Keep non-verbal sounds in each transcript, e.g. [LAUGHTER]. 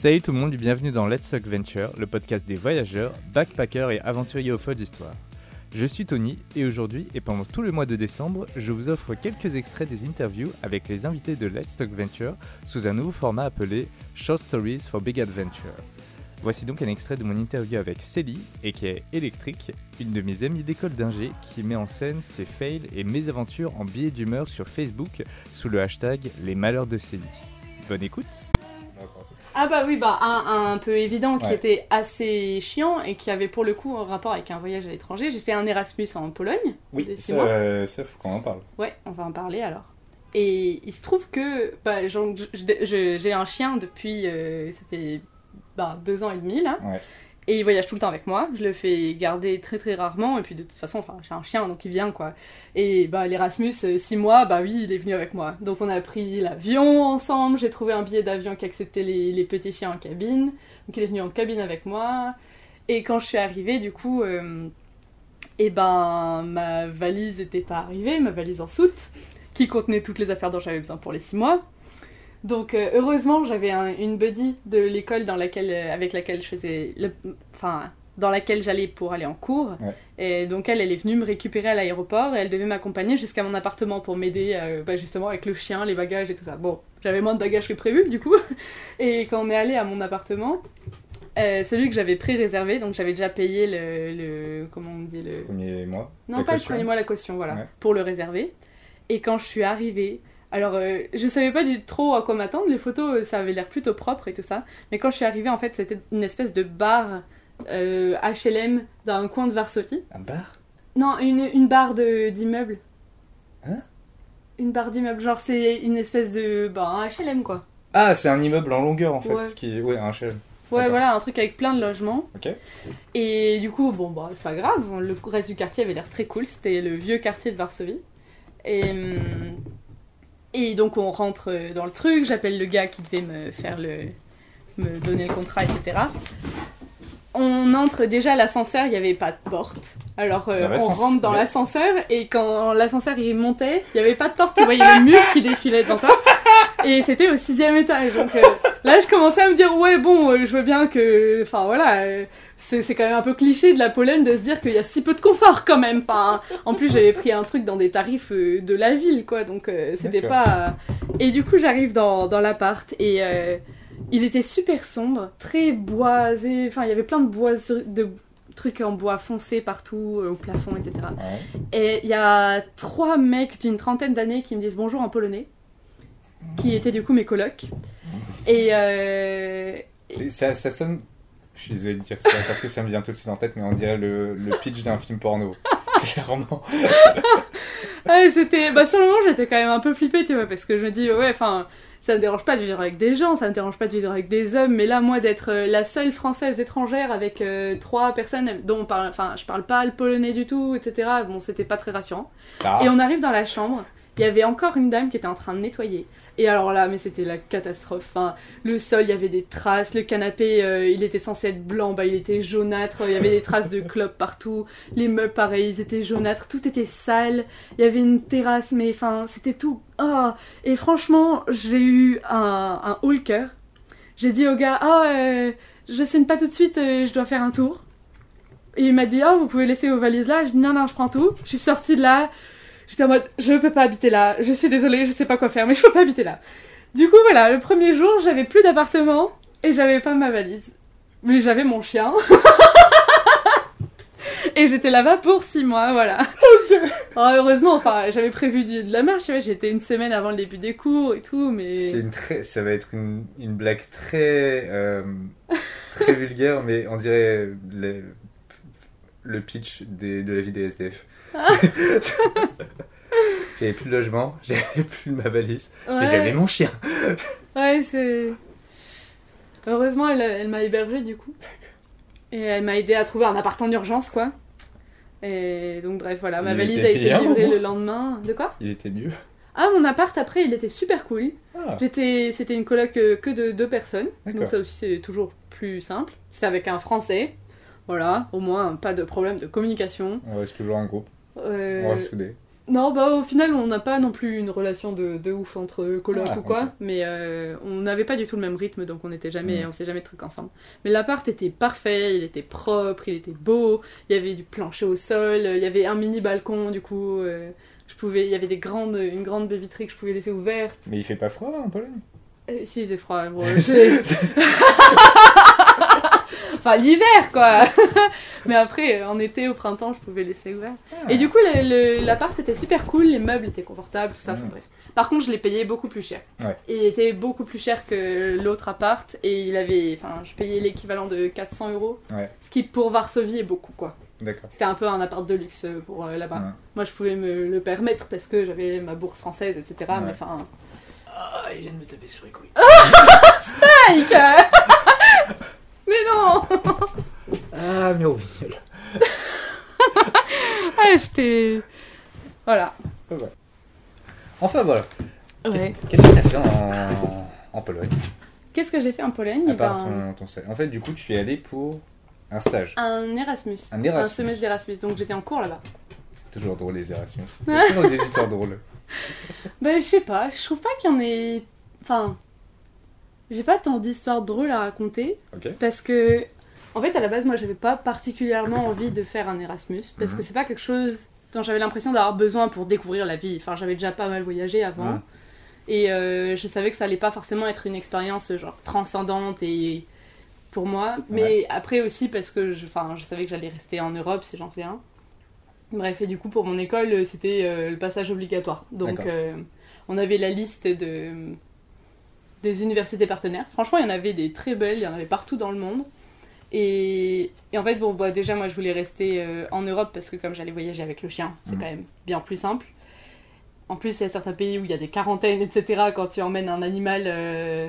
Salut tout le monde et bienvenue dans Let's Talk Venture, le podcast des voyageurs, backpackers et aventuriers aux folles histoires. Je suis Tony et aujourd'hui et pendant tout le mois de décembre, je vous offre quelques extraits des interviews avec les invités de Let's Talk Venture sous un nouveau format appelé Short Stories for Big Adventure. Voici donc un extrait de mon interview avec Célie, et qui est électrique, une de mes amies d'école d'ingé qui met en scène ses fails et mésaventures en billets d'humeur sur Facebook sous le hashtag Les Malheurs de Célie. Bonne écoute Ah bah oui, bah un, un peu évident qui Ouais. était assez chiant et qui avait pour le coup un rapport avec un voyage à l'étranger. J'ai fait un Erasmus en Pologne. six mois. euh, ça faut qu'on en parle. Ouais, on va en parler alors. Et il se trouve que bah, j'ai un chien depuis, euh, ça fait bah, deux ans et demi là. Ouais. Et il voyage tout le temps avec moi. Je le fais garder très très rarement. Et puis de toute façon, j'ai un chien donc il vient quoi. Et bah, l'Erasmus, euh, six mois, bah oui, il est venu avec moi. Donc on a pris l'avion ensemble. J'ai trouvé un billet d'avion qui acceptait les, petits chiens en cabine. Donc il est venu en cabine avec moi. Et quand je suis arrivée, du coup, euh, et ben ma valise était pas arrivée, ma valise en soute, qui contenait toutes les affaires dont j'avais besoin pour les six mois. Donc euh, heureusement, j'avais un- une buddy de l'école dans laquelle, euh, avec laquelle je faisais, le- enfin dans laquelle j'allais pour aller en cours. Ouais. Et donc elle, elle est venue me récupérer à l'aéroport et elle devait m'accompagner jusqu'à mon appartement pour m'aider, euh, bah, justement avec le chien, les bagages et tout ça. Bon, j'avais moins de bagages que prévu du coup. [LAUGHS] Et quand on est allé à mon appartement, euh, celui que j'avais pré-réservé, donc j'avais déjà payé le, le- comment on dit le Premier mois non, pas caution le premier mois, la caution, voilà, Ouais. pour le réserver. Et quand je suis arrivée, alors euh, je savais pas du trop à quoi m'attendre, les photos euh, ça avait l'air plutôt propre et tout ça, mais quand je suis arrivée en fait c'était une espèce de bar euh, HLM dans un coin de Varsovie. Un bar? Non, une, une barre de- d'immeuble. Hein? Une barre d'immeuble, genre c'est une espèce de. Bah, un HLM quoi. Ah, c'est un immeuble en longueur en fait. Ouais. Qui... Ouais, un HLM. Ouais, voilà, un truc avec plein de logements. Ok. Et du coup, bon, bah, c'est pas grave, le reste du quartier avait l'air très cool, c'était le vieux quartier de Varsovie. Et, hum, et donc, on rentre euh, dans le truc, j'appelle le gars qui devait me faire le. me donner le contrat, etc. On entre déjà à l'ascenseur, il n'y avait pas de porte. Alors, euh, Dans on rentre dans l'ascenseur, et quand l'ascenseur il montait, il n'y avait pas de porte, tu voyais le mur qui défilait devant toi. Et c'était au sixième étage. Donc euh, là, je commençais à me dire, ouais, bon, euh, je veux bien que. Enfin, voilà. euh, c'est quand même un peu cliché de la Pologne de se dire qu'il y a si peu de confort quand même. Enfin, en plus, j'avais pris un truc dans des tarifs euh, de la ville, quoi. Donc c'était pas. Et du coup, j'arrive dans, dans l'appart et euh, il était super sombre, très boisé. Enfin, il y avait plein de bois de trucs en bois foncé partout, euh, au plafond, etc. Ouais. Et il y a trois mecs d'une trentaine d'années qui me disent bonjour en polonais, qui étaient du coup mes colocs. Et euh, Ça, ça sonne. Je suis désolé de dire ça parce que ça me vient tout de suite en tête, mais on dirait le, le pitch d'un film porno. [LAUGHS] Clairement. [LAUGHS] ouais, c'était. Bah, sur le moment, j'étais quand même un peu flippée, tu vois, parce que je me dis, ouais, enfin, ça me dérange pas de vivre avec des gens, ça me dérange pas de vivre avec des hommes, mais là, moi, d'être euh, la seule française étrangère avec euh, trois personnes dont on parle, enfin, je parle pas le polonais du tout, etc., bon, c'était pas très rassurant. Ah, Et on arrive dans la chambre, il y avait encore une dame qui était en train de nettoyer. Et alors là, mais c'était la catastrophe. Le sol, il y avait des traces. Le canapé, euh, il était censé être blanc, bah il était jaunâtre. Il y avait des traces de clopes partout. Les meubles, pareil, ils étaient jaunâtres. Tout était sale. Il y avait une terrasse, mais enfin, c'était tout. Ah Et franchement, j'ai eu un, un haut le cœur. J'ai dit au gars, ah, euh, je signe pas tout de suite, euh, je dois faire un tour. Et il m'a dit, ah, vous pouvez laisser vos valises là. Je dis, non, non, je prends tout. Je suis sortie de là. J'étais en mode, je peux pas habiter là, je suis désolée, je sais pas quoi faire, mais je peux pas habiter là. Du coup, voilà, le premier jour, j'avais plus d'appartement et j'avais pas ma valise. Mais j'avais mon chien. [LAUGHS] et j'étais là-bas pour six mois, voilà. Ah, heureusement, enfin, j'avais prévu de la marche, tu vois, j'étais une semaine avant le début des cours et tout, mais. C'est une très, ça va être une, une blague très, euh, très [LAUGHS] vulgaire, mais on dirait le pitch des, de la vie des SDF. [LAUGHS] j'avais plus de logement, [LAUGHS] j'avais plus ma valise, Ouais. mais j'avais mon chien. Ouais, c'est. Heureusement, elle, elle m'a hébergée du coup. Et elle m'a aidé à trouver un appart en urgence, quoi. Et donc, bref, voilà, ma Il valise a été livrée le lendemain. De quoi? Il était mieux. Ah, mon appart après, il était super cool. Ah, J'étais, c'était une coloc euh, que de deux personnes. Donc, ça aussi, c'est toujours plus simple. C'était avec un français. Voilà, au moins, pas de problème de communication. on reste toujours en groupe, Euh, on reste soudés. Non, bah au final, on n'a pas non plus une relation de, de ouf entre colocs Ah, ou quoi, mais euh, on n'avait pas du tout le même rythme, donc on était jamais, Mm. on faisait jamais de trucs ensemble. Mais l'appart était parfait, il était propre, il était beau, il y avait du plancher au sol, il y avait un mini balcon, du coup, euh, je pouvais, il y avait des grandes, une grande baie vitrée que je pouvais laisser ouverte. Mais il fait pas froid en Pologne? Euh, si, il faisait froid, bon, [LAUGHS] [LAUGHS] Enfin, l'hiver, quoi [LAUGHS] Mais après, en été, au printemps, je pouvais laisser ouvert. Et du coup, l'appart était super cool, les meubles étaient confortables, tout ça, enfin Mm. bref. Par contre, je l'ai payé beaucoup plus cher. Ouais. Et il était beaucoup plus cher que l'autre appart, et il avait... Enfin, je payais l'équivalent de 400 euros. Ouais. Ce qui, pour Varsovie, est beaucoup, quoi. D'accord. C'était un peu un appart de luxe pour euh, là-bas. Ouais. Moi, je pouvais me le permettre parce que j'avais ma bourse française, etc. Ouais. Mais enfin... Ah, il vient de me taper sur les couilles. [LAUGHS] Mike Mais non Ah, mais oui. [LAUGHS] Ah, je t'ai... Voilà. Enfin voilà. Ouais. Qu'est-ce que t'as fait en, en Pologne? Qu'est-ce que j'ai fait en Pologne? À Eh part ben, ton. En fait, du coup, tu es allé pour un stage. Un Erasmus. Un Erasmus. semestre d'Erasmus. Donc j'étais en cours là-bas. Toujours drôle les Erasmus. [LAUGHS] Il y a toujours des histoires drôles. Ben, je sais pas. Je trouve pas qu'il y en ait. Enfin. J'ai pas tant d'histoires drôles à raconter. Parce que. En fait, à la base, moi, j'avais pas particulièrement envie de faire un Erasmus. Parce Mhm. que c'est pas quelque chose dont j'avais l'impression d'avoir besoin pour découvrir la vie. Enfin, j'avais déjà pas mal voyagé avant. Mhm. Et euh, je savais que ça allait pas forcément être une expérience genre transcendante et pour moi. Mais après aussi parce que je, enfin, je savais que j'allais rester en Europe si j'en faisais un. Bref, et du coup, pour mon école, c'était euh, le passage obligatoire. Donc, euh, on avait la liste de, des universités partenaires. Franchement, il y en avait des très belles, il y en avait partout dans le monde. Et, et en fait, bon, bah, déjà, moi, je voulais rester euh, en Europe parce que comme j'allais voyager avec le chien, c'est Mhm. quand même bien plus simple. En plus, il y a certains pays où il y a des quarantaines, etc., quand tu emmènes un animal euh,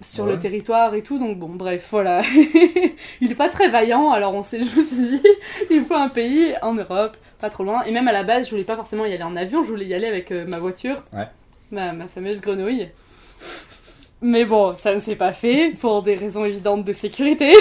sur Ouais. le territoire et tout. Donc, bon, bref, voilà. [LAUGHS] il est pas très vaillant, alors on s'est, [LAUGHS] suis dit, il faut un pays en Europe, pas trop loin. Et même à la base, je voulais pas forcément y aller en avion, je voulais y aller avec euh, ma voiture, Ouais. ma, ma fameuse grenouille. Mais bon, ça ne s'est pas fait pour des raisons évidentes de sécurité.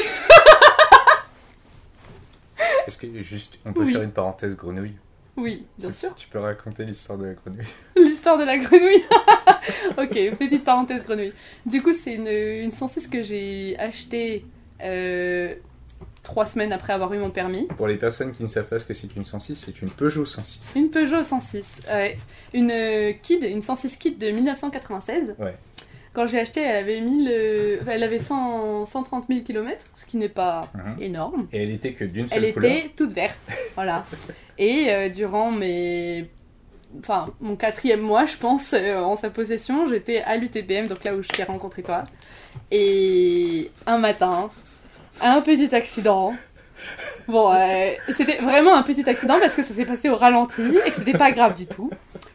Est-ce que juste, on peut Oui. faire une parenthèse grenouille Oui, bien sûr. Tu peux raconter l'histoire de la grenouille [LAUGHS] L'histoire de la grenouille. [LAUGHS] ok, petite parenthèse grenouille. Du coup, c'est une, une 106 que j'ai achetée euh, trois semaines après avoir eu mon permis. Pour les personnes qui ne savent pas ce que c'est qu'une 106, c'est une Peugeot 106. C'est une Peugeot 106. ouais. Une euh, Kid, une 106 Kid de 1996. Ouais. Quand j'ai acheté, elle avait, 1000, euh, elle avait 100 130 000 km, ce qui n'est pas Mhm. énorme. Et elle était que d'une seule Elle couleur. était toute verte. [LAUGHS] voilà. Et euh, durant mes. Enfin, mon quatrième mois, je pense, euh, en sa possession, j'étais à l'UTBM, donc là où je t'ai rencontré toi. Et un matin, un petit accident. Bon, c'était vraiment un petit accident parce que ça s'est passé au ralenti et que c'était pas grave du tout.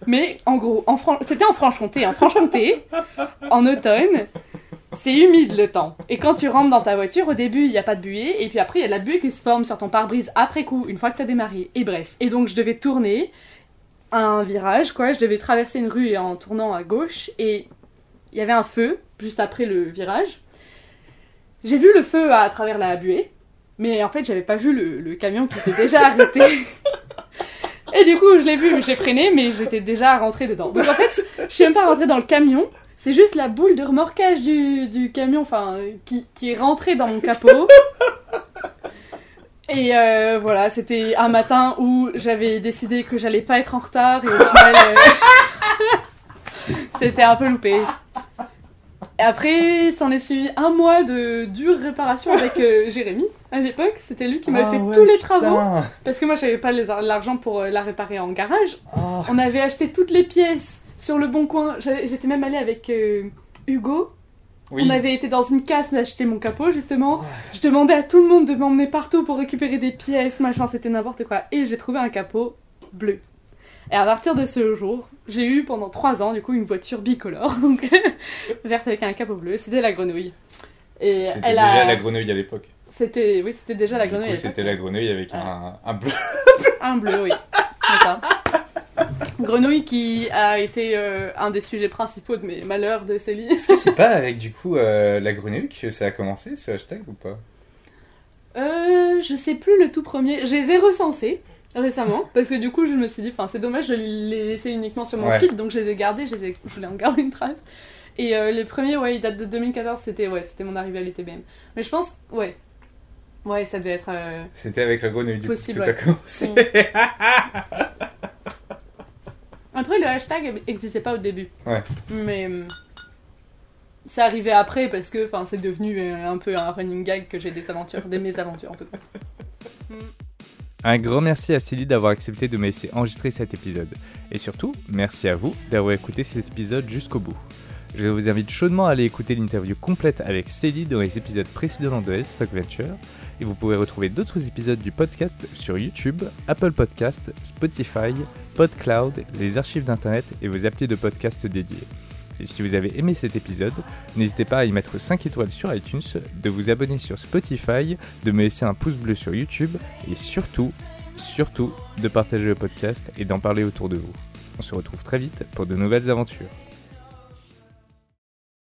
Mais en gros, en c'était en Franche-Comté. En Franche-Comté, en automne, c'est humide le temps. Et quand tu rentres dans ta voiture, au début, il n'y a pas de buée. Et puis après, il y a de la buée qui se forme sur ton pare-brise après coup, une fois que tu as démarré. Et bref. Et donc, je devais tourner un virage, quoi. Je devais traverser une rue en tournant à gauche. Et il y avait un feu juste après le virage. J'ai vu le feu à travers la buée. Mais en fait, j'avais pas vu le camion qui était déjà arrêté. [LAUGHS] Du coup, je l'ai vu, j'ai freiné, mais j'étais déjà rentrée dedans. Donc en fait, je suis même pas rentrée dans le camion. C'est juste la boule de remorquage du, camion, enfin, qui, qui est rentrée dans mon capot. Et euh, voilà, c'était un matin où j'avais décidé que j'allais pas être en retard et au final, euh, [LAUGHS] c'était un peu loupé. Et après, s'en est suivi un mois de dure réparation avec euh, [LAUGHS] Jérémy. À l'époque, c'était lui qui m'a Ah fait ouais, tous les travaux putain. parce que moi j'avais pas l'argent pour euh, la réparer en garage. Ah. On avait acheté toutes les pièces sur le bon coin. J'étais même allée avec euh, Hugo. Oui. On avait été dans une casse m'acheter mon capot justement. Je demandais à tout le monde de m'emmener partout pour récupérer des pièces, machin, c'était n'importe quoi. Et j'ai trouvé un capot bleu. Et à partir de ce jour, j'ai eu pendant trois ans du coup une voiture bicolore, donc [LAUGHS] verte avec un capot bleu. C'était la grenouille. Et C'était elle déjà a... la grenouille à l'époque. C'était oui, c'était déjà la Du coup, grenouille. à C'était la grenouille avec un, un bleu. Un bleu, oui. Ça. Grenouille qui a été euh, un des sujets principaux de mes malheurs de Célie. Est-ce que c'est pas avec du coup euh, la grenouille que ça a commencé ce hashtag ou pas? Euh, je sais plus le tout premier. Je les ai recensés. Récemment, parce que du coup, je me suis dit, enfin, c'est dommage de les laisser uniquement sur mon Ouais. feed, donc je les ai gardés, je, les ai- je voulais en garder une trace. Et euh, les premiers, ouais, ils datent de 2014, c'était ouais, c'était mon arrivée à l'UTBM. Mais je pense, ouais, ouais, ça devait être. euh, C'était avec la grenouille du Possible, coup, tout a ouais. commencé. mm. Après, le hashtag n'existait pas au début. Ouais. Mais euh, c'est arrivé après parce que, enfin, c'est devenu euh, un peu un running gag que j'ai des aventures, des mésaventures en tout cas. Mm. Un grand merci à Célie d'avoir accepté de me laisser enregistrer cet épisode. Et surtout, merci à vous d'avoir écouté cet épisode jusqu'au bout. Je vous invite chaudement à aller écouter l'interview complète avec Célie dans les épisodes précédents de Let's Talk Venture. Et vous pouvez retrouver d'autres épisodes du podcast sur YouTube, Apple Podcast, Spotify, PodCloud, les archives d'internet et vos applis de podcast dédiés. Et si vous avez aimé cet épisode, n'hésitez pas à y mettre 5 étoiles sur iTunes, de vous abonner sur Spotify, de me laisser un pouce bleu sur YouTube et surtout, surtout, de partager le podcast et d'en parler autour de vous. On se retrouve très vite pour de nouvelles aventures.